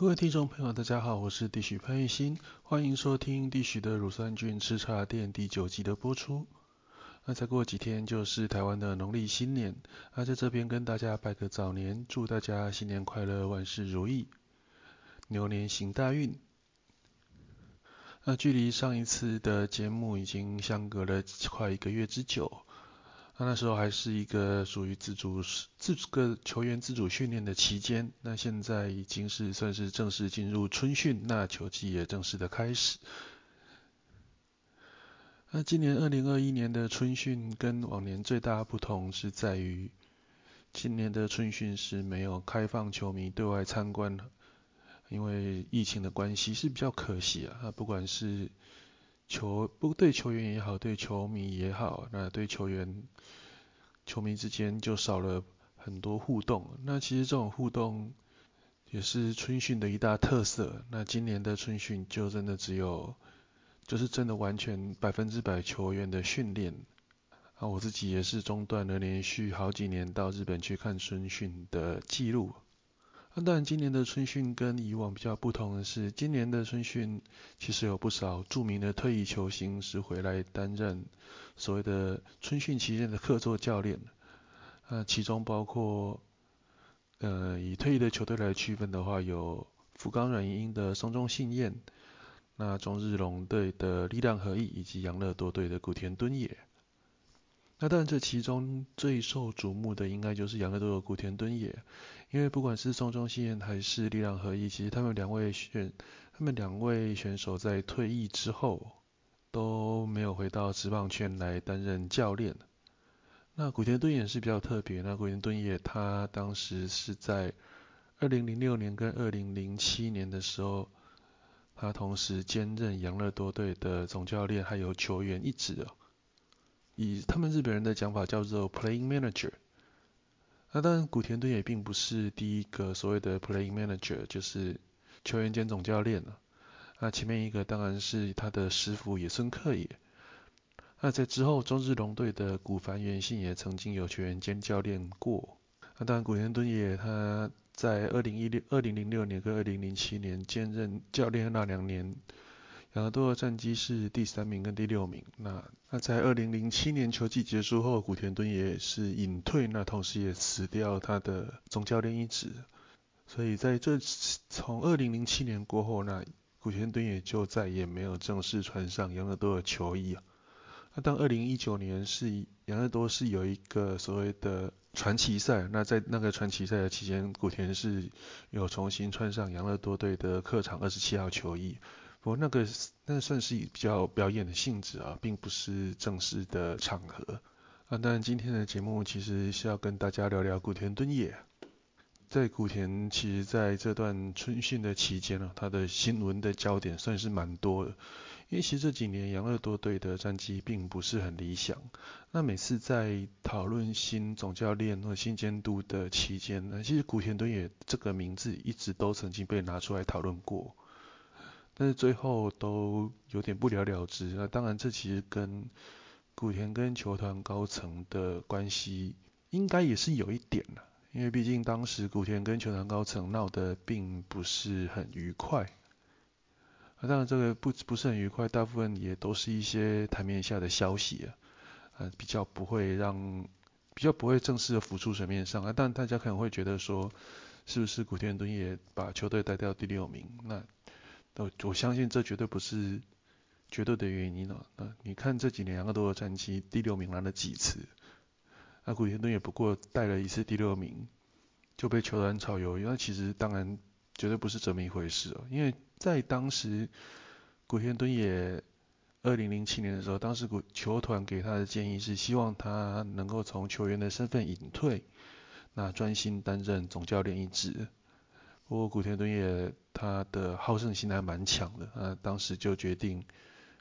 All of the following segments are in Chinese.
各位听众朋友，大家好，我是地许潘玉新，欢迎收听地许的乳酸菌吃茶店第九集的播出。那再过几天就是台湾的农历新年，那在这边跟大家拜个早年，祝大家新年快乐，万事如意，牛年行大运。那距离上一次的节目已经相隔了快一个月之久。那那时候还是一个属于自主自主个球员自主训练的期间，那现在已经是算是正式进入春训，那球季也正式的开始。那今年二零二一年的春训跟往年最大不同是在于，今年的春训是没有开放球迷对外参观的，因为疫情的关系是比较可惜啊，不管是。球不对球员也好，对球迷也好，那对球员、球迷之间就少了很多互动。那其实这种互动也是春训的一大特色。那今年的春训就真的只有，就是真的完全百分之百球员的训练。啊，我自己也是中断了连续好几年到日本去看春训的记录。那当然，今年的春训跟以往比较不同的是，今年的春训其实有不少著名的退役球星是回来担任所谓的春训期间的客座教练。那其中包括，呃，以退役的球队来区分的话，有福冈软银的松中信彦，那中日龙队的力量和义，以及养乐多队的古田敦也。那当然，这其中最受瞩目的应该就是养乐多的古田敦也，因为不管是松中信彦还是力量合一，其实他们两位选，他们两位选手在退役之后都没有回到职棒圈来担任教练。那古田敦也是比较特别，那古田敦也他当时是在二零零六年跟二零零七年的时候，他同时兼任养乐多队的总教练还有球员一职哦。以他们日本人的讲法叫做 playing manager。那当然，古田敦也并不是第一个所谓的 playing manager，就是球员兼总教练了。那前面一个当然是他的师傅野村克也。那在之后，中日龙队的古凡元信也曾经有球员兼教练过。那当然，古田敦也他在二零一六、二零零六年跟二零零七年兼任教练那两年。养乐多的战绩是第三名跟第六名。那那在二零零七年球季结束后，古田敦也是隐退，那同时也辞掉他的总教练一职。所以在这从二零零七年过后，那古田敦也就再也没有正式穿上养乐多的球衣啊。那当二零一九年是养乐多是有一个所谓的传奇赛，那在那个传奇赛的期间，古田是有重新穿上养乐多队的客场二十七号球衣。不过那个那算是比较表演的性质啊，并不是正式的场合。啊，当然今天的节目其实是要跟大家聊聊古田敦也。在古田，其实在这段春训的期间呢，他的新闻的焦点算是蛮多的。因为其实这几年养乐多队的战绩并不是很理想。那每次在讨论新总教练或新监督的期间呢，其实古田敦也这个名字一直都曾经被拿出来讨论过。但是最后都有点不了了之。那当然，这其实跟古田跟球团高层的关系应该也是有一点的，因为毕竟当时古田跟球团高层闹得并不是很愉快。那当然，这个不不是很愉快，大部分也都是一些台面下的消息啊，呃，比较不会让比较不会正式的浮出水面上啊。但大家可能会觉得说，是不是古田敦也把球队带到第六名？那我我相信这绝对不是绝对的原因了。那你看这几年两个多的战绩，第六名来了几次？那古田敦也不过带了一次第六名，就被球团炒鱿鱼。那其实当然绝对不是这么一回事哦。因为在当时古田敦也二零零七年的时候，当时古球团给他的建议是希望他能够从球员的身份隐退，那专心担任总教练一职。不过古田敦也他的好胜心还蛮强的，那当时就决定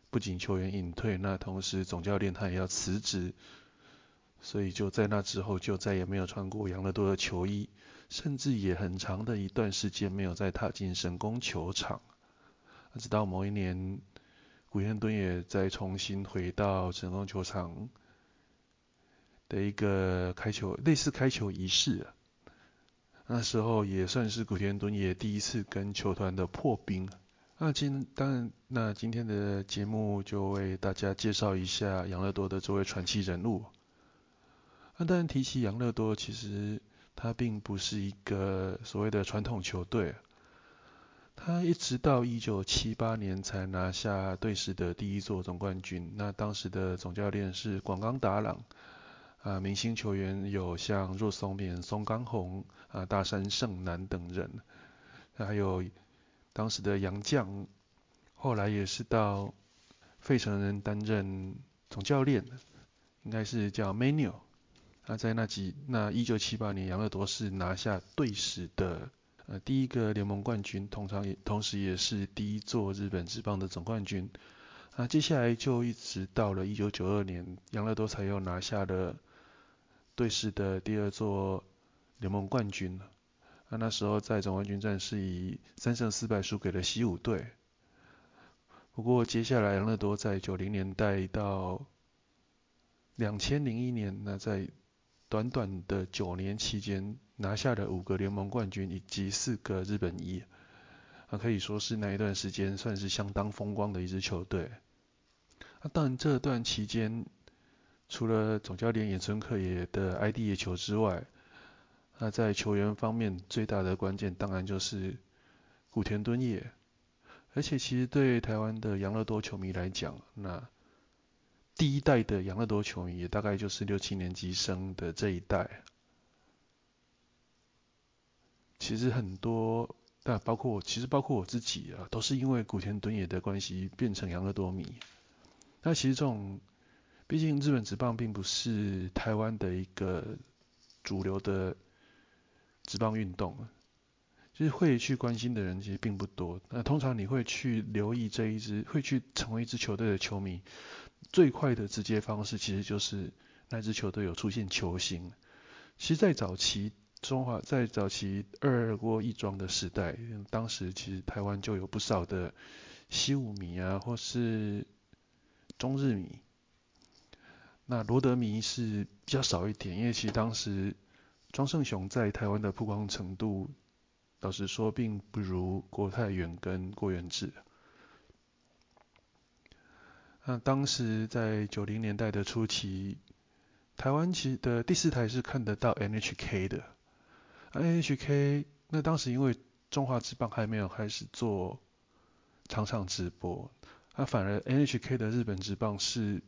不仅球员隐退，那同时总教练他也要辞职，所以就在那之后就再也没有穿过养乐多的球衣，甚至也很长的一段时间没有再踏进神宫球场。直到某一年，古田敦也再重新回到神宫球场的一个开球类似开球仪式。那时候也算是古田敦也第一次跟球团的破冰。那今当然，那今天的节目就为大家介绍一下养乐多的这位传奇人物。那当然提起养乐多，其实他并不是一个所谓的传统球队。他一直到一九七八年才拿下队史的第一座总冠军。那当时的总教练是广冈达朗，啊，明星球员有像若松勉、松冈弘、啊大山胜男等人，还有当时的洋将，后来也是到费城人担任总教练，应该是叫 Manuel。那在那几那一九七八年，杨乐多是拿下队史的。呃，第一个联盟冠军，通常也同时也是第一座日本职棒的总冠军。那接下来就一直到了一九九二年，杨乐多才又拿下了队史的第二座联盟冠军。那那时候在总冠军战是以三胜四败输给了西武队。不过接下来杨乐多在九零年代到两千零一年，那在短短的九年期间。拿下了五个联盟冠军以及四个日本一，啊，可以说是那一段时间算是相当风光的一支球队。那当然这段期间，除了总教练野村克也的 ID 野球之外，那在球员方面最大的关键当然就是古田敦也。而且其实对台湾的养乐多球迷来讲，那第一代的养乐多球迷也大概就是六七年级生的这一代。其实很多，但包括我，其实包括我自己啊，都是因为古田敦也的关系变成养乐多迷。那其实这种，毕竟日本职棒并不是台湾的一个主流的职棒运动，其实会去关心的人其实并不多。那通常你会去留意这一支，会去成为一支球队的球迷，最快的直接方式其实就是那支球队有出现球星。其实，在早期。中华在早期二国一庄的时代，当时其实台湾就有不少的西武迷啊，或是中日迷。那罗德迷是比较少一点，因为其实当时庄胜雄在台湾的曝光程度，老实说并不如郭泰远跟郭元志。那当时在九零年代的初期，台湾其实的第四台是看得到 NHK 的。NHK 那当时因为中华之棒还没有开始做场场直播，那反而 NHK 的日本之棒是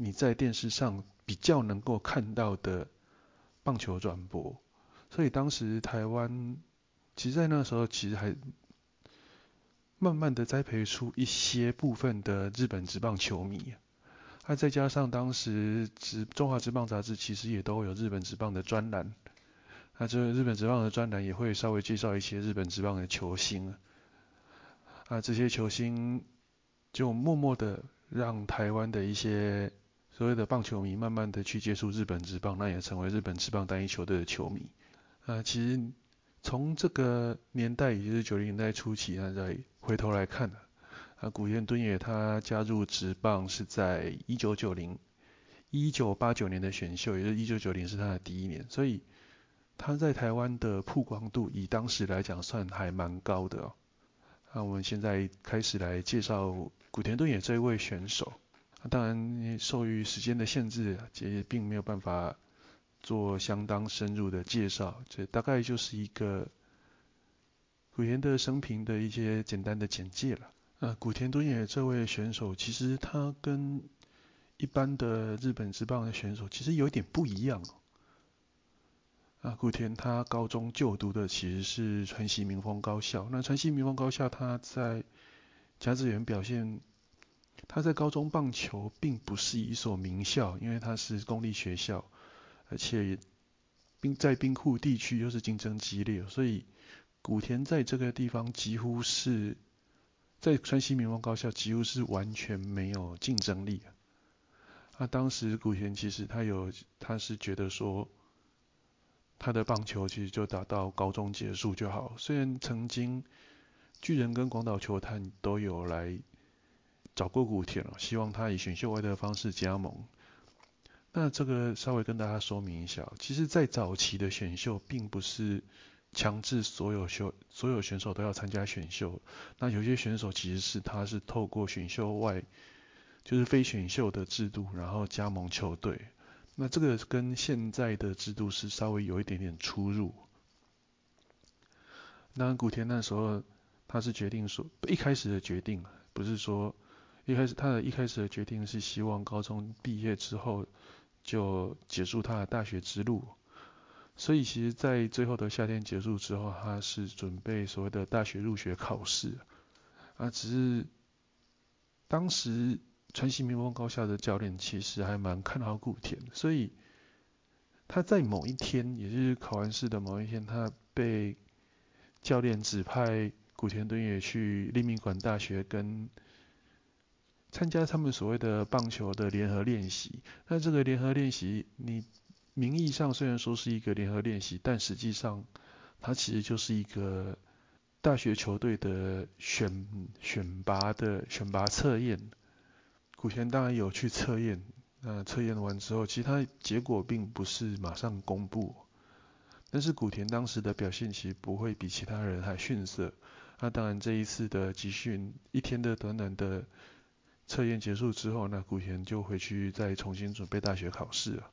你在电视上比较能够看到的棒球转播，所以当时台湾其实在那时候其实还慢慢的栽培出一些部分的日本职棒球迷，那再加上当时职中华职棒杂志其实也都有日本职棒的专栏。那这日本职棒的专栏也会稍微介绍一些日本职棒的球星，啊，这些球星就默默的让台湾的一些所谓的棒球迷慢慢的去接触日本职棒，那也成为日本职棒单一球队的球迷。啊，其实从这个年代，也就是九零年代初期，那再回头来看，啊，古田敦也他加入职棒是在一九九零一九八九年的选秀，也就是一九九零是他的第一年，所以。他在台湾的曝光度，以当时来讲算还蛮高的哦。那我们现在开始来介绍古田敦也这一位选手。当然，受于时间的限制，也并没有办法做相当深入的介绍。这大概就是一个古田的生平的一些简单的简介了。那古田敦也这位选手，其实他跟一般的日本职棒的选手其实有点不一样。啊，古田他高中就读的其实是川西民风高校。那川西民风高校他在甲子园表现，他在高中棒球并不是一所名校，因为他是公立学校，而且冰在冰库地区又是竞争激烈，所以古田在这个地方几乎是在川西民风高校几乎是完全没有竞争力。那当时古田其实他有，他是觉得说。他的棒球其实就打到高中结束就好。虽然曾经巨人跟广岛球探都有来找过古田了，希望他以选秀外的方式加盟。那这个稍微跟大家说明一下，其实，在早期的选秀并不是强制所有秀所有选手都要参加选秀。那有些选手其实是他是透过选秀外，就是非选秀的制度，然后加盟球队。那这个跟现在的制度是稍微有一点点出入。那古田那时候他是决定说，一开始的决定不是说一开始他的一开始的决定是希望高中毕业之后。就结束他的大学之路，所以其实，在最后的夏天结束之后，他是准备所谓的大学入学考试，啊，只是当时川西民风高校的教练其实还蛮看好古田，所以他在某一天，也就是考完试的某一天，他被教练指派古田敦也去立命馆大学跟。参加他们所谓的棒球的联合练习，那这个联合练习，你名义上虽然说是一个联合练习，但实际上它其实就是一个大学球队的选选拔的选拔测验。古田当然有去测验，那测验完之后，其实他结果并不是马上公布，但是古田当时的表现其实不会比其他人还逊色。那当然这一次的集训一天的短短的。测验结束之后，那古田就回去再重新准备大学考试了。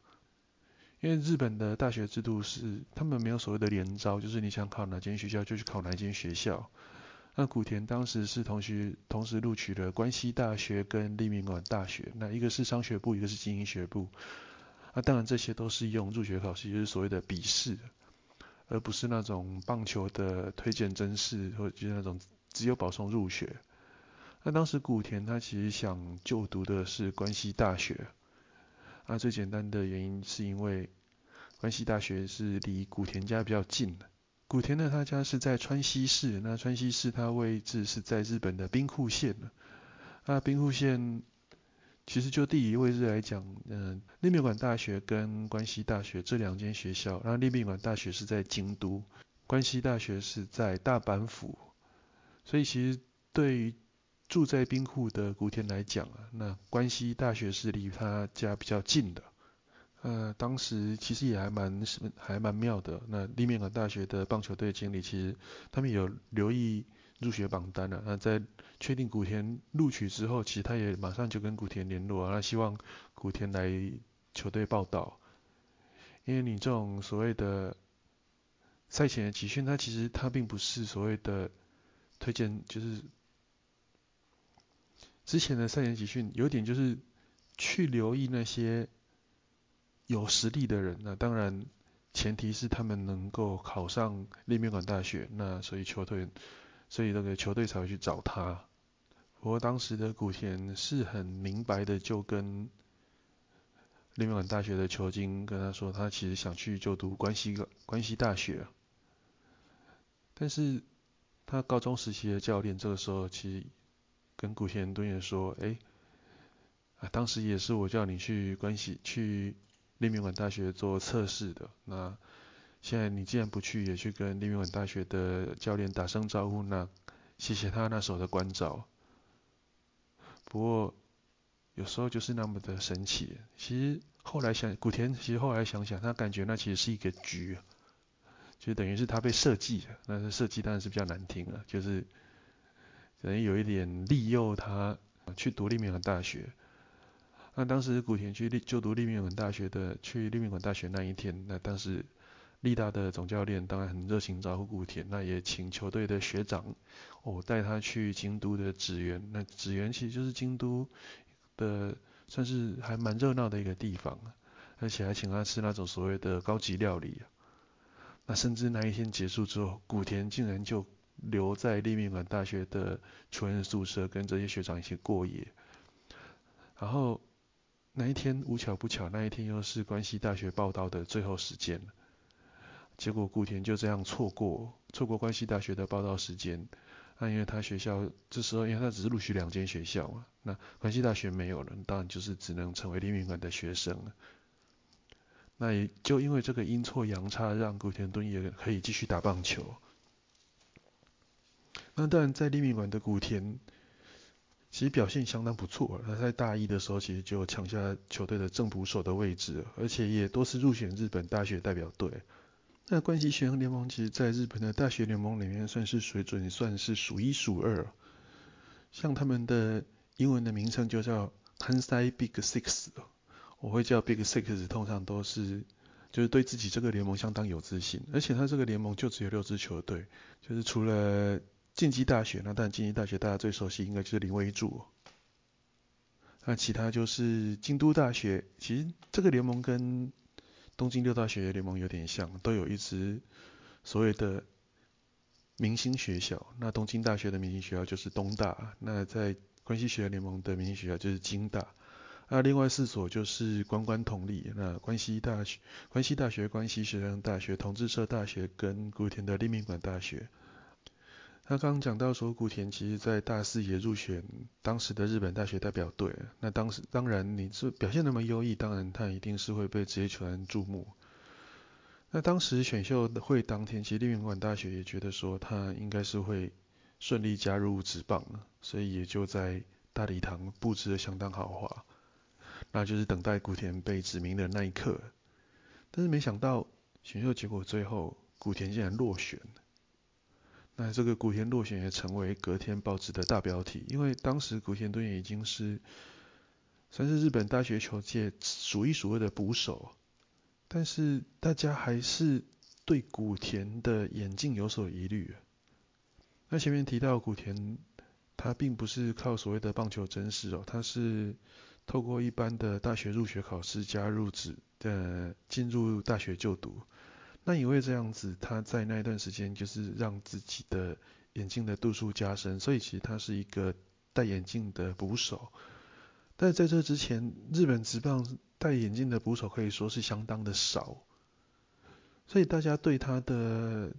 因为日本的大学制度是，他们没有所谓的联招，就是你想考哪间学校就去考哪间学校。那古田当时是同时同时录取了关西大学跟立命馆大学，那一个是商学部，一个是经营学部。那当然这些都是用入学考试，就是所谓的笔试，而不是那种棒球的推荐真试，或者就是那种只有保送入学。那当时古田他其实想就读的是关西大学，啊，最简单的原因是因为关西大学是离古田家比较近的。古田呢，他家是在川西市，那川西市它位置是在日本的兵库县。那兵库县其实就地理位置来讲，嗯，立命馆大学跟关西大学这两间学校，然后立命馆大学是在京都，关西大学是在大阪府，所以其实对于住在兵库的古田来讲啊，那关西大学是离他家比较近的。呃，当时其实也还蛮还蛮妙的。那立面馆大学的棒球队经理其实他们有留意入学榜单了。那在确定古田录取之后，其实他也马上就跟古田联络，那希望古田来球队报道。因为你这种所谓的赛前的集训，它其实它并不是所谓的推荐，就是。之前的三年集训有点就是去留意那些有实力的人，那当然前提是他们能够考上立命馆大学，那所以球队所以那个球队才会去找他。不过当时的古田是很明白的，就跟立命馆大学的球经跟他说，他其实想去就读关西关西大学，但是他高中时期的教练这个时候其实。跟古田敦也说，哎，啊，当时也是我叫你去关系去立命馆大学做测试的。那现在你既然不去，也去跟立命馆大学的教练打声招呼，那谢谢他那时候的关照。不过有时候就是那么的神奇。其实后来想，古田其实后来想想，他感觉那其实是一个局，就等于是他被设计的。那设计当然是比较难听了，就是。等于有一点利诱他去读立命馆大学。那当时古田去就读立命馆大学的，去立命馆大学那一天，那当时立大的总教练当然很热情招呼古田，那也请球队的学长哦带他去京都的紫园。那紫园其实就是京都的算是还蛮热闹的一个地方，而且还请他吃那种所谓的高级料理。那甚至那一天结束之后，古田竟然就。留在立命馆大学的球员宿舍，跟这些学长一起过夜。然后那一天无巧不巧，那一天又是关西大学报道的最后时间结果古田就这样错过，错过关西大学的报道时间。那因为他学校这时候，因为他只是录取两间学校嘛，那关西大学没有了，当然就是只能成为立命馆的学生了。那也就因为这个阴错阳差，让古田敦也可以继续打棒球。那当然，在立命馆的古田，其实表现相当不错。他在大一的时候其实就抢下球队的正捕手的位置，而且也多次入选日本大学代表队。那关西学生联盟其实在日本的大学联盟里面算是水准算是数一数二。像他们的英文的名称就叫 Hansai Big Six，我会叫 Big Six，通常都是就是对自己这个联盟相当有自信，而且他这个联盟就只有六支球队，就是除了晋级大学，那当然晋级大学大家最熟悉应该就是林威柱，那其他就是京都大学，其实这个联盟跟东京六大学联盟有点像，都有一支所谓的。明星学校，那东京大学的明星学校就是东大，那在关西学联盟的明星学校就是京大，那另外四所就是关关同立，那关西大学、关西大学、关西学生大学、同志社大学跟古田的立命馆大学。他刚刚讲到说，古田其实在大四也入选当时的日本大学代表队，那当时当然你是表现那么优异，当然他一定是会被职业球员注目。那当时选秀会当天，其实立命馆大学也觉得说他应该是会顺利加入职棒，所以也就在大礼堂布置的相当豪华，那就是等待古田被指名的那一刻。但是没想到选秀结果最后古田竟然落选，那这个古田落选也成为隔天报纸的大标题，因为当时古田敦也已经是算是日本大学球界数一数二的捕手。但是大家还是对古田的眼镜有所疑虑。那前面提到古田，他并不是靠所谓的棒球真实哦，他是透过一般的大学入学考试加入职的进入大学就读。那因为这样子，他在那一段时间就是让自己的眼镜的度数加深，所以其实他是一个戴眼镜的捕手。但在这之前，日本职棒戴眼镜的捕手可以说是相当的少，所以大家对他的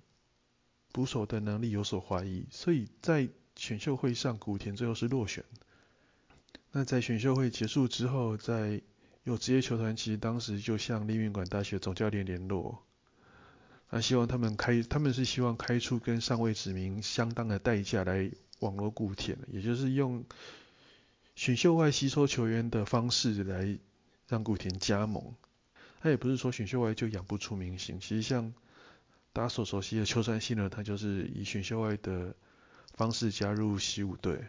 捕手的能力有所怀疑。所以在选秀会上，古田最后是落选。那在选秀会结束之后，在有职业球团其实当时就向立命馆大学总教练联络，那希望他们开，他们是希望开出跟上位指名相当的代价来网罗古田，也就是用。选秀外吸收球员的方式来让古田加盟，他也不是说选秀外就养不出明星。其实像大家所熟悉的秋山信呢，他就是以选秀外的方式加入西武队。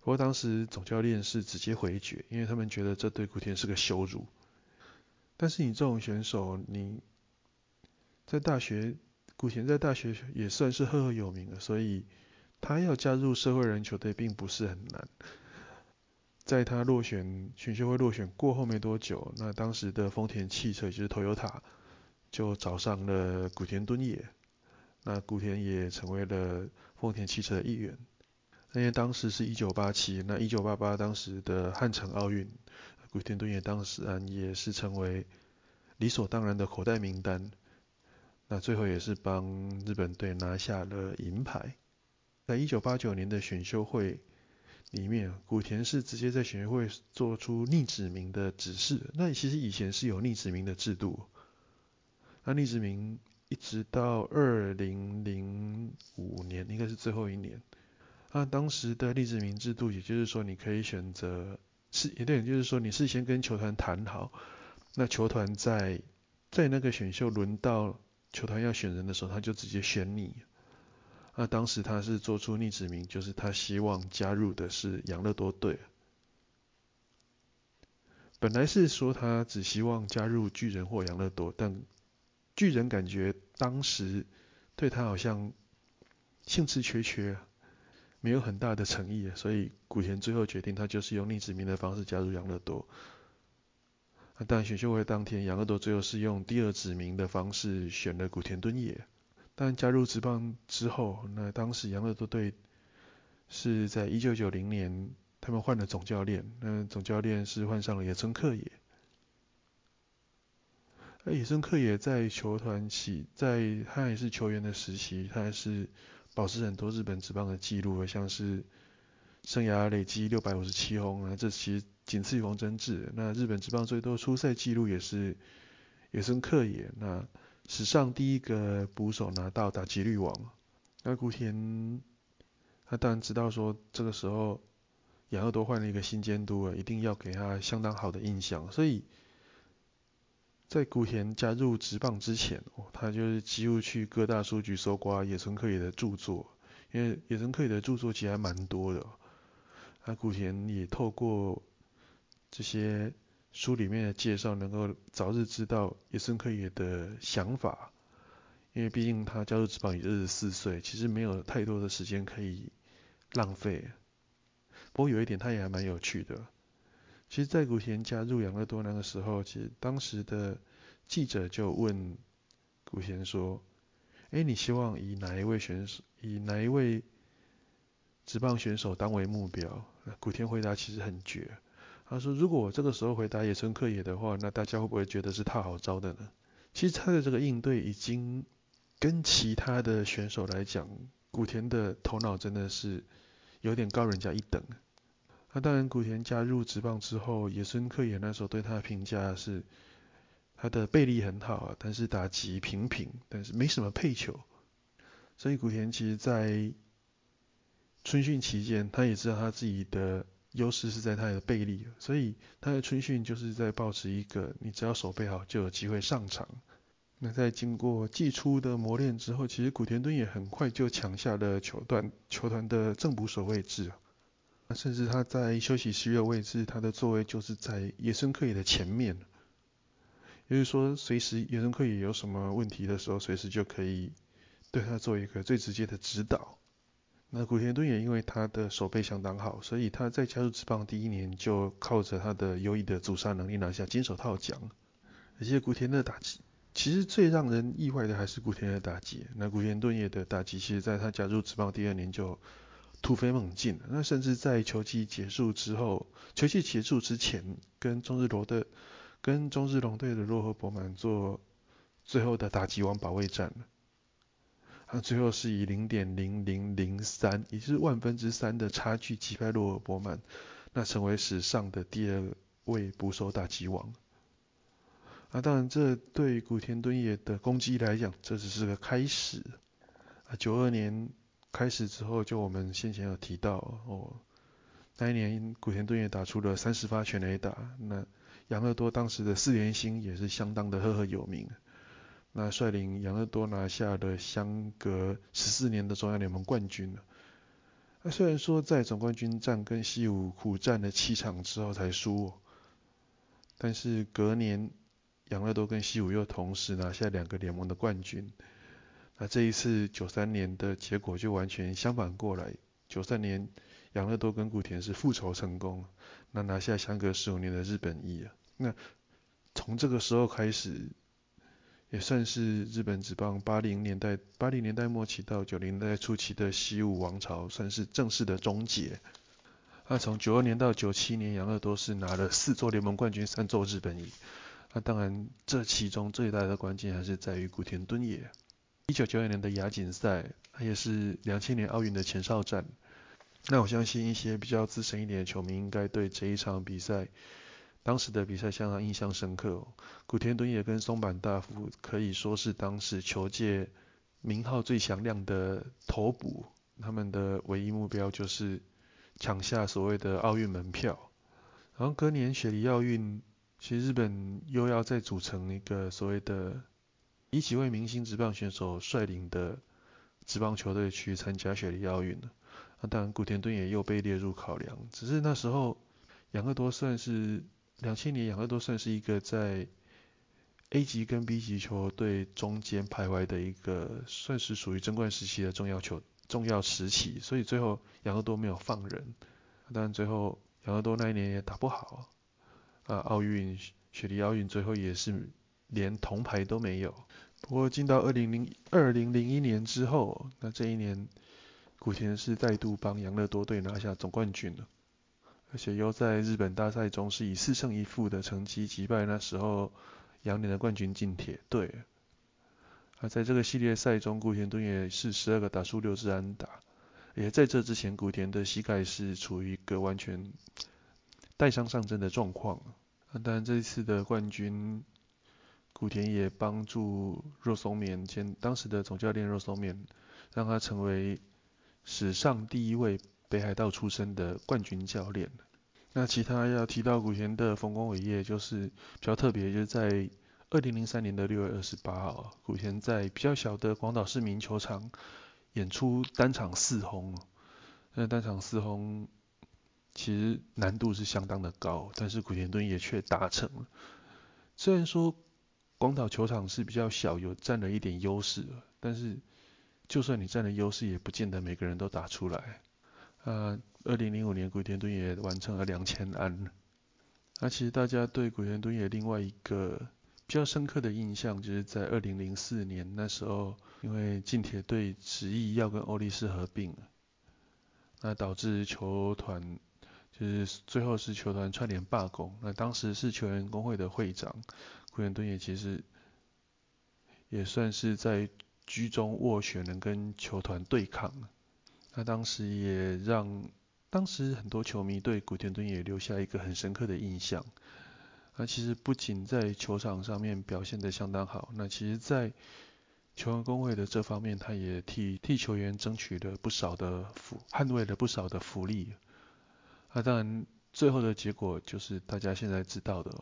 不过当时总教练是直接回绝，因为他们觉得这对古田是个羞辱。但是你这种选手，你在大学，古田在大学也算是赫赫有名的，所以。他要加入社会人球队并不是很难，在他落选选秀会落选过后没多久，那当时的丰田汽车就是 Toyota 就找上了古田敦也，那古田也成为了丰田汽车的一员。因为当时是一九八七，那一九八八当时的汉城奥运，古田敦也当时啊也是成为理所当然的口袋名单，那最后也是帮日本队拿下了银牌。在一九八九年的选秀会里面，古田是直接在选秀会做出逆指名的指示。那其实以前是有逆指名的制度，那逆指名一直到二零零五年，应该是最后一年。那当时的逆指名制度，也就是说你可以选择是，也对，就是说你事先跟球团谈好，那球团在在那个选秀轮到球团要选人的时候，他就直接选你。那当时他是做出逆指名，就是他希望加入的是养乐多队。本来是说他只希望加入巨人或养乐多，但巨人感觉当时对他好像兴致缺缺，没有很大的诚意，所以古田最后决定他就是用逆指名的方式加入养乐多。但选秀会当天，养乐多最后是用第二指名的方式选了古田敦也。但加入职棒之后，那当时杨乐多队是在一九九零年，他们换了总教练，那总教练是换上了野村克也。那野村克也在球团起，在他也是球员的时期，他还是保持很多日本职棒的记录，像是生涯累积六百五十七轰啊，这其实仅次于王贞治。那日本职棒最多出赛记录也是野村克也。那史上第一个捕手拿到打击率王，那古田他当然知道说这个时候养乐多换了一个新监督啊，一定要给他相当好的印象，所以在古田加入职棒之前，他就是几乎去各大书局搜刮野村克也的著作，因为野村克也的著作其实还蛮多的。那古田也透过这些书里面的介绍，能够早日知道野村克也的想法，因为毕竟他加入职棒已二十四岁，其实没有太多的时间可以。浪费。不过有一点，他也还蛮有趣的。其实，在古田加入养乐多那个时候，其实当时的记者就问古田说：“哎，你希望以哪一位选手，以哪一位职棒选手当为目标？”古田回答其实很绝，他说：“如果我这个时候回答野村克也的话，那大家会不会觉得是他好招的呢？”其实他的这个应对已经跟其他的选手来讲，古田的头脑真的是。有点高人家一等。那当然，古田加入职棒之后，野村克也那时候对他的评价是，他的背力很好啊，但是打击平平，但是没什么配球。所以古田其实，在春训期间，他也知道他自己的优势是在他的背力，所以他的春训就是在保持一个，你只要手背好，就有机会上场。那在经过季初的磨练之后，其实古田敦也很快就抢下了球团球团的正捕手位置啊，甚至他在休息区的位置，他的座位就是在野村克也的前面，也就是说，随时野村克也有什么问题的时候，随时就可以对他做一个最直接的指导。那古田敦也因为他的手背相当好，所以他在加入职棒第一年就靠着他的优异的阻杀能力拿下金手套奖，而且古田的打击。其实最让人意外的还是古田的打击。那古田敦也的打击，其实在他加入职棒第二年就突飞猛进。那甚至在球季结束之后，球季结束之前，跟中日罗的跟中日龙队的洛河博满做最后的打击王保卫战。他最后是以零点零零零三，也就是万分之三的差距击败洛尔伯曼，那成为史上的第二位捕手打击王。啊，当然，这对古田敦也的攻击来讲，这只是个开始。啊，九二年开始之后，就我们先前有提到哦，那一年古田敦也打出了三十发全垒打，那养乐多当时的四连星也是相当的赫赫有名。那率领养乐多拿下了相隔十四年的中央联盟冠军了。那虽然说在总冠军战跟西武苦战了七场之后才输，但是隔年。养乐多跟西武又同时拿下两个联盟的冠军，那这一次九三年的结果就完全相反过来。九三年养乐多跟古田是复仇成功，那拿下相隔十五年的日本一啊。那从这个时候开始，也算是日本职棒八零年代八零年代末期到九零年代初期的西武王朝算是正式的终结。那从九二年到九七年，杨乐多是拿了四座联盟冠军，三座日本一。那当然，这其中最大的关键还是在于古田敦也。一九九二年的亚锦赛，也是两千年奥运的前哨战。那我相信一些比较资深一点的球迷，应该对这一场比赛，当时的比赛相当印象深刻。古田敦也跟松坂大辅可以说是当时球界名号最响亮的头捕，他们的唯一目标就是抢下所谓的奥运门票。然后隔年雪梨奥运。其实日本又要再组成一个所谓的以几位明星职棒选手率领的职棒球队去参加雪梨奥运了。那当然，古田敦也又被列入考量。只是那时候养乐多算是两千年养乐多算是一个在 A 级跟 B 级球队中间徘徊的一个，算是属于争冠时期的重要球重要时期。所以最后养乐多没有放人。当然最后养乐多那一年也打不好。啊，奥运雪梨奥运最后也是连铜牌都没有。不过进到二零零二零零一年之后，那这一年古田是再度帮养乐多队拿下总冠军了，而且又在日本大赛中是以四胜一负的成绩击败那时候羊年的冠军近铁队。而在这个系列赛中，古田敦也是十二个打数六支安打，也在这之前古田的膝盖是处于一个完全。带伤上阵的状况，啊，当然这一次的冠军，古田也帮助若松勉兼当时的总教练若松勉，让他成为史上第一位北海道出身的冠军教练。那其他要提到古田的丰功伟业，就是比较特别，就是在二零零三年的六月二十八号，古田在比较小的广岛市民球场演出单场四轰。那单场四轰其实难度是相当的高，但是古田敦也却达成了。虽然说广岛球场是比较小，有占了一点优势，但是就算你占了优势，也不见得每个人都打出来。呃，二零零五年古田敦也完成了两千安。那其实大家对古田敦也另外一个比较深刻的印象，就是在二零零四年那时候，因为近铁队执意要跟欧力士合并，那导致球团就是最后是球团串联罢工。那当时是球员工会的会长古田敦也其实也算是在居中斡旋，能跟球团对抗。那当时也让当时很多球迷对古田敦也留下一个很深刻的印象。那其实不仅在球场上面表现得相当好，那其实在球员工会的这方面，他也替替球员争取了不少的福，捍卫了不少的福利。那当然最后的结果就是大家现在知道的。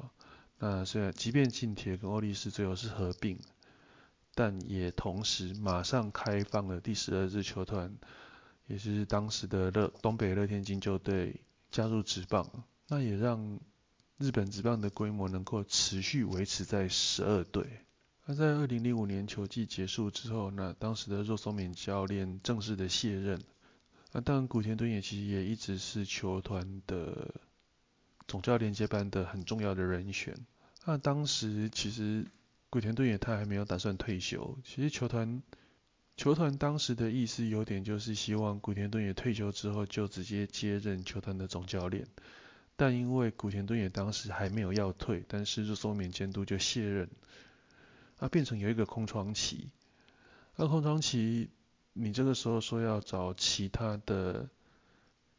那虽然即便近铁跟欧力士最后是合并，但也同时马上开放了第十二支球团。也是当时的乐东北乐天金鹫队加入职棒，那也让日本职棒的规模能够持续维持在十二队。那在二零零五年球季结束之后，那当时的肉松敏教练正式的卸任。那当然古田敦也其实也一直是球团的总教练接班的很重要的人选。那当时其实古田敦也他还没有打算退休，其实球团。球团当时的意思有点就是希望古田敦也退休之后就直接接任球团的总教练，但因为古田敦也当时还没有要退，但是就松勉监督就卸任，啊变成有一个空窗期，那空窗期你这个时候说要找其他的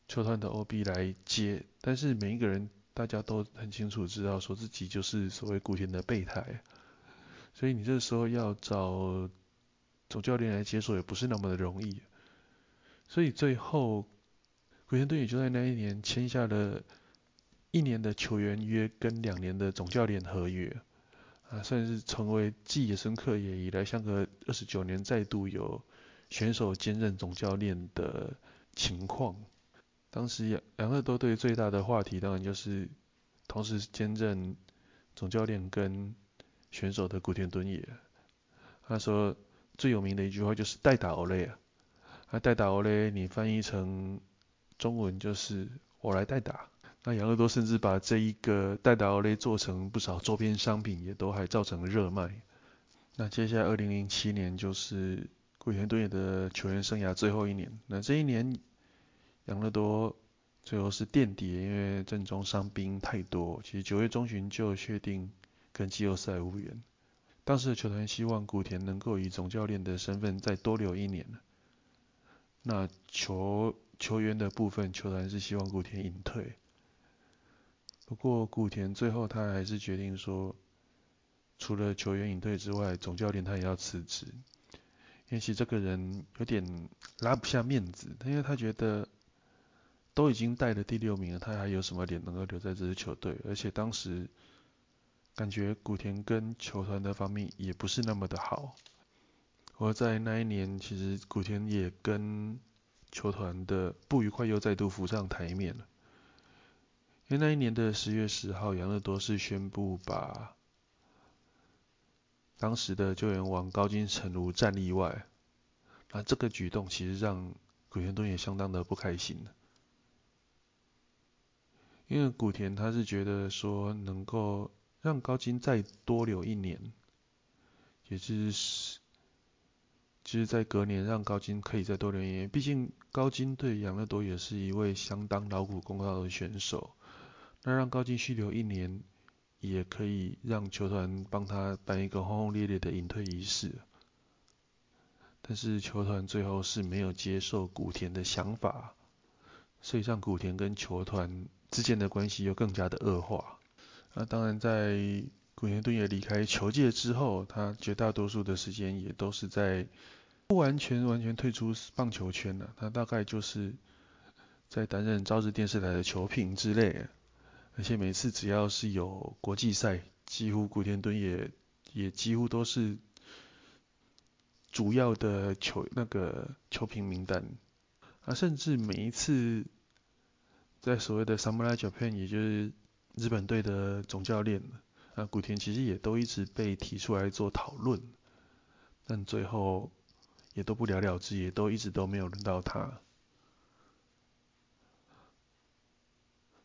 球团的 OB 来接，但是每一个人大家都很清楚知道说自己就是所谓古田的备胎，所以你这时候要找。总教练来接手也不是那么的容易，所以最后古田队也就在那一年签下了一年的球员约跟两年的总教练合约，啊，算是成为继野生克也以来相隔二十九年再度有选手兼任总教练的情况。当时两两个都队最大的话题当然就是同时兼任总教练跟选手的古田敦也，他说。最有名的一句话就是代打欧雷啊，那代打欧雷你翻译成中文就是我来代打。那养乐多甚至把这一个代打欧雷做成不少周边商品，也都还造成热卖。那接下来二零零七年就是古田敦也的球员生涯最后一年，那这一年养乐多最后是垫底，因为阵中伤兵太多，其实九月中旬就确定跟季后赛无缘。当时的球团希望古田能够以总教练的身份再多留一年。那球球员的部分，球团是希望古田隐退。不过古田最后他还是决定说，除了球员隐退之外，总教练他也要辞职。也许这个人有点拉不下面子，因为他觉得都已经带了第六名了，他还有什么脸能够留在这支球队？而且当时。感觉古田跟球团的方面也不是那么的好。我在那一年，其实古田也跟球团的不愉快又再度浮上台面了。因为那一年的十月十号，杨乐多是宣布把当时的救援王高金城如战例外。那这个举动其实让古田敦也相当的不开心因为古田他是觉得说能够。让高金再多留一年，也就是，其实，在隔年让高金可以再多留一年。毕竟高金对养乐多也是一位相当劳苦功高的选手，那让高金续留一年，也可以让球团帮他办一个轰轰烈烈的隐退仪式。但是球团最后是没有接受古田的想法，所以让古田跟球团之间的关系又更加的恶化。那当然，在古田敦也离开球界之后，他绝大多数的时间也都是在不完全完全退出棒球圈了，他大概就是在担任朝日电视台的球评之类，而且每次只要是有国际赛，几乎古田敦也也几乎都是主要的球那个球评名单，啊，甚至每一次在所谓的 Samurai Japan，也就是日本队的总教练，啊，古田其实也都一直被提出来做讨论，但最后。也都不了了之，也都一直都没有轮到他。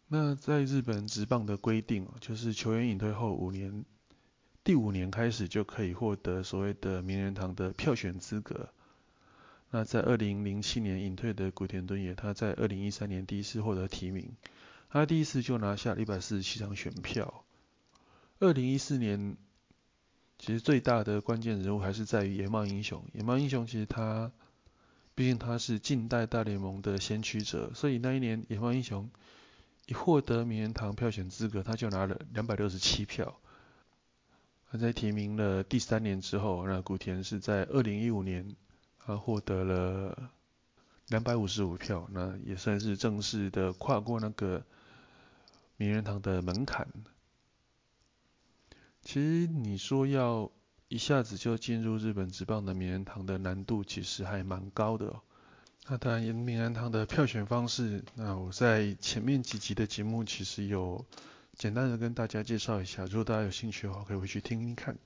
那在日本职棒的规定就是球员隐退后五年，第五年开始就可以获得所谓的名人堂的票选资格。那在二零零七年隐退的古田敦也，他在二零一三年第一次获得提名，他第一次就拿下一百四十七张选票。二零一四年。其实最大的关键人物还是在于野茂英雄。野茂英雄其实他，毕竟他是近代大联盟的先驱者，所以那一年野茂英雄一获得名人堂票选资格，他就拿了两百六十七票。他在提名了第三年之后，那古田是在二零一五年，他获得了两百五十五票，那也算是正式的跨过那个名人堂的门槛。其实你说要一下子就进入日本职棒的名人堂的难度其实还蛮高的。那当然，名人堂的票选方式，那我在前面几集的节目其实有简单的跟大家介绍一下，如果大家有兴趣的话，可以回去听听看。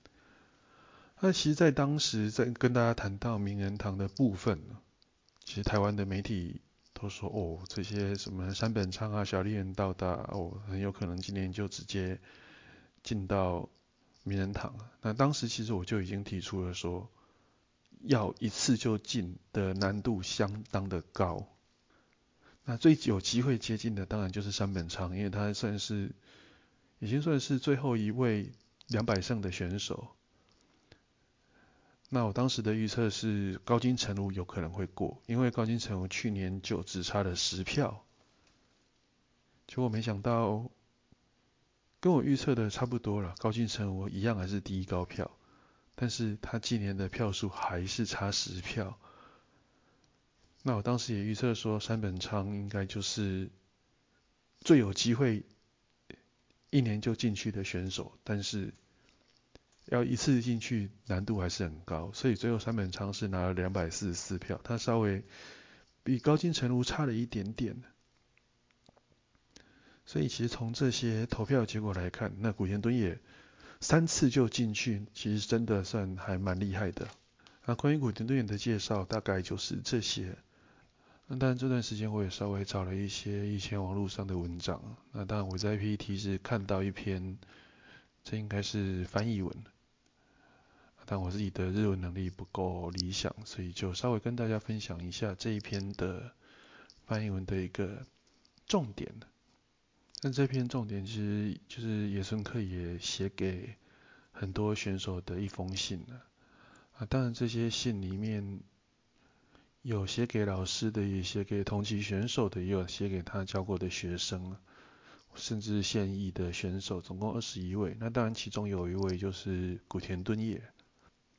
那其实，在当时在跟大家谈到名人堂的部分，其实台湾的媒体都说，哦，这些什么山本昌啊、小笠原到达，哦，很有可能今年就直接进到。名人堂了，那当时其实我就已经提出了说，要一次就进的难度相当的高。那最有机会接近的当然就是山本昌，因为他算是已经算是最后一位两百胜的选手。那我当时的预测是高金城武有可能会过，因为高金城武去年就只差了十票，结果没想到。跟我预测的差不多了，高金成我一样还是第一高票，但是他今年的票数还是差十票。那我当时也预测说山本昌应该就是最有机会一年就进去的选手，但是要一次进去难度还是很高，所以最后三本昌是拿了两百四十四票，他稍微比高金成如差了一点点。所以其实从这些投票结果来看，那古田敦也三次就进去，其实真的算还蛮厉害的。那关于古田敦也的介绍大概就是这些。那当然这段时间我也稍微找了一些以前网络上的文章。那当然我在 PPT 是看到一篇，这应该是翻译文。但我自己的日文能力不够理想，所以就稍微跟大家分享一下这一篇的翻译文的一个重点。但这篇重点其实就是野村克也写给很多选手的一封信呢。啊，当然这些信里面有写给老师的，也写给同级选手的，也有写给他教过的学生，甚至现役的选手，总共二十一位。那当然其中有一位就是古田敦也。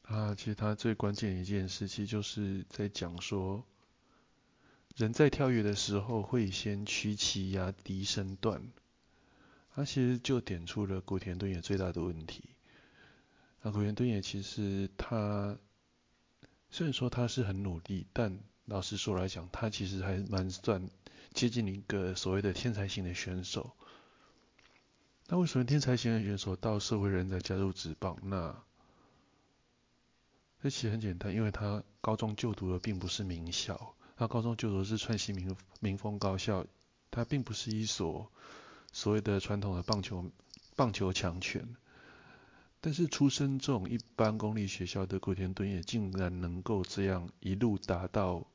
啊，其实他最关键一件事，其实就是在讲说。人在跳跃的时候会先屈膝压低身段，他其实就点出了古田敦也最大的问题。啊古田敦也其实他虽然说他是很努力，但老实说来讲，他其实还蛮算接近一个所谓的天才型的选手。那为什么天才型的选手到社会人才加入职棒？那这其实很简单，因为他高中就读的并不是名校。他高中就读是川西民民风高校，它并不是一所所谓的传统的棒球棒球强权，但是出身这种一般公立学校的古田敦也竟然能够这样一路达到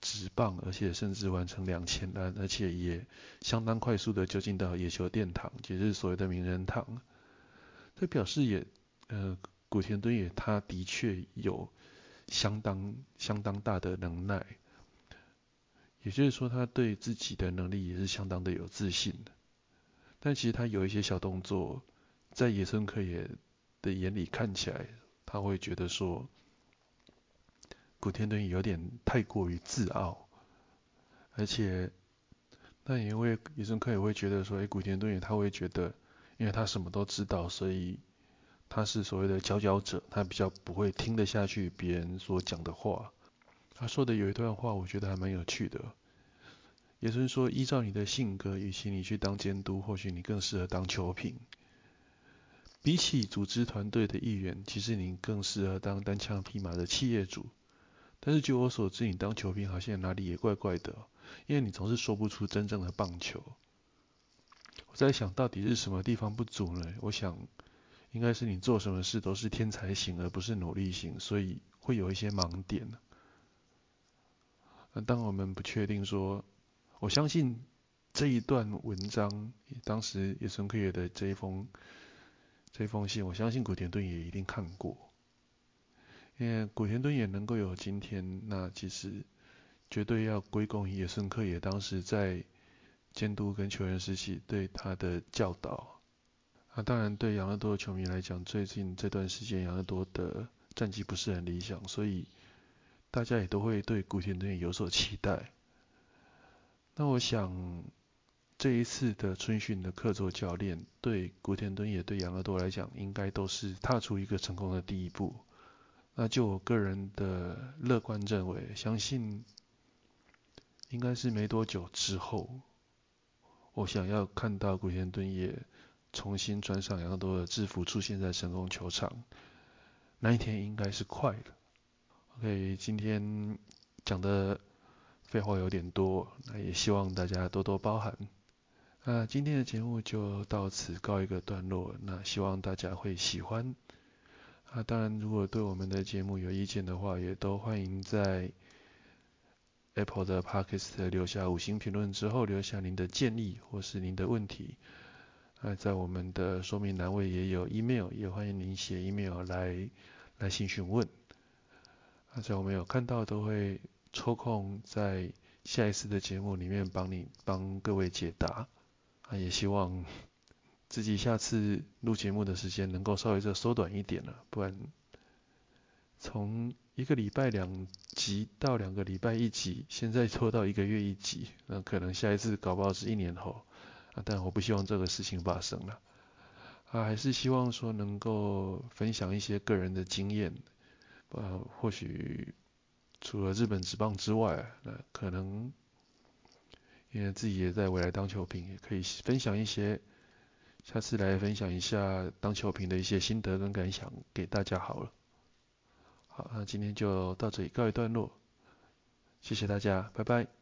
直棒，而且甚至完成两千单，而且也相当快速的就进到野球殿堂，也就是所谓的名人堂。这表示也呃古田敦也他的确有相当相当大的能耐。也就是说，他对自己的能力也是相当的有自信的。但其实他有一些小动作，在野村克也的眼里看起来，他会觉得说，古田敦也有点太过于自傲，而且，那也会野生客也会觉得说，哎，古田敦也他会觉得，因为他什么都知道，所以他是所谓的佼佼者，他比较不会听得下去别人所讲的话。他说的有一段话，我觉得还蛮有趣的，也就是说，依照你的性格，与其你去当监督，或许你更适合当球评。比起组织团队的一员，其实你更适合当单枪匹马的企业主。但是据我所知，你当球评好像哪里也怪怪的，因为你总是说不出真正的棒球。我在想到底是什么地方不足呢？我想应该是你做什么事都是天才型而不是努力型，所以会有一些盲点。那当我们不确定说，我相信这一段文章，当时野村克也的这一封。这封信，我相信古田敦也一定看过，因为古田敦也能够有今天，那其实绝对要归功于野村克也当时在监督跟球员时期对他的教导。啊，当然对养乐多的球迷来讲，最近这段时间养乐多的战绩不是很理想，所以大家也都会对古田敦也有所期待。那我想。这一次的春训的客座教练，对古田敦也对养乐多来讲，应该都是踏出一个成功的第一步。那就我个人的乐观认为，相信应该是没多久之后，我想要看到古田敦也重新穿上养乐多的制服出现在神宫球场，那一天应该是快了。OK，今天讲的废话有点多，那也希望大家多多包涵。那今天的节目就到此告一个段落，那希望大家会喜欢。啊，当然如果对我们的节目有意见的话，也都欢迎在 Apple 的 Podcast 留下五星评论之后，留下您的建议或是您的问题。啊，在我们的说明栏位也有 email，也欢迎您写 email 来来信询问。啊，在我们有看到都会抽空在下一次的节目里面帮你帮各位解答。啊也希望自己下次录节目的时间能够稍微再缩短一点了，不然从一个礼拜两集到两个礼拜一集，现在拖到一个月一集，那可能下一次搞不好是一年后啊，但我不希望这个事情发生了啊，还是希望说能够分享一些个人的经验，呃，或许除了日本职棒之外，那可能。因为自己也在未来当球评，也可以分享一些，下次来分享一下当球评的一些心得跟感想给大家好了。好，那今天就到这里告一段落，谢谢大家，拜拜。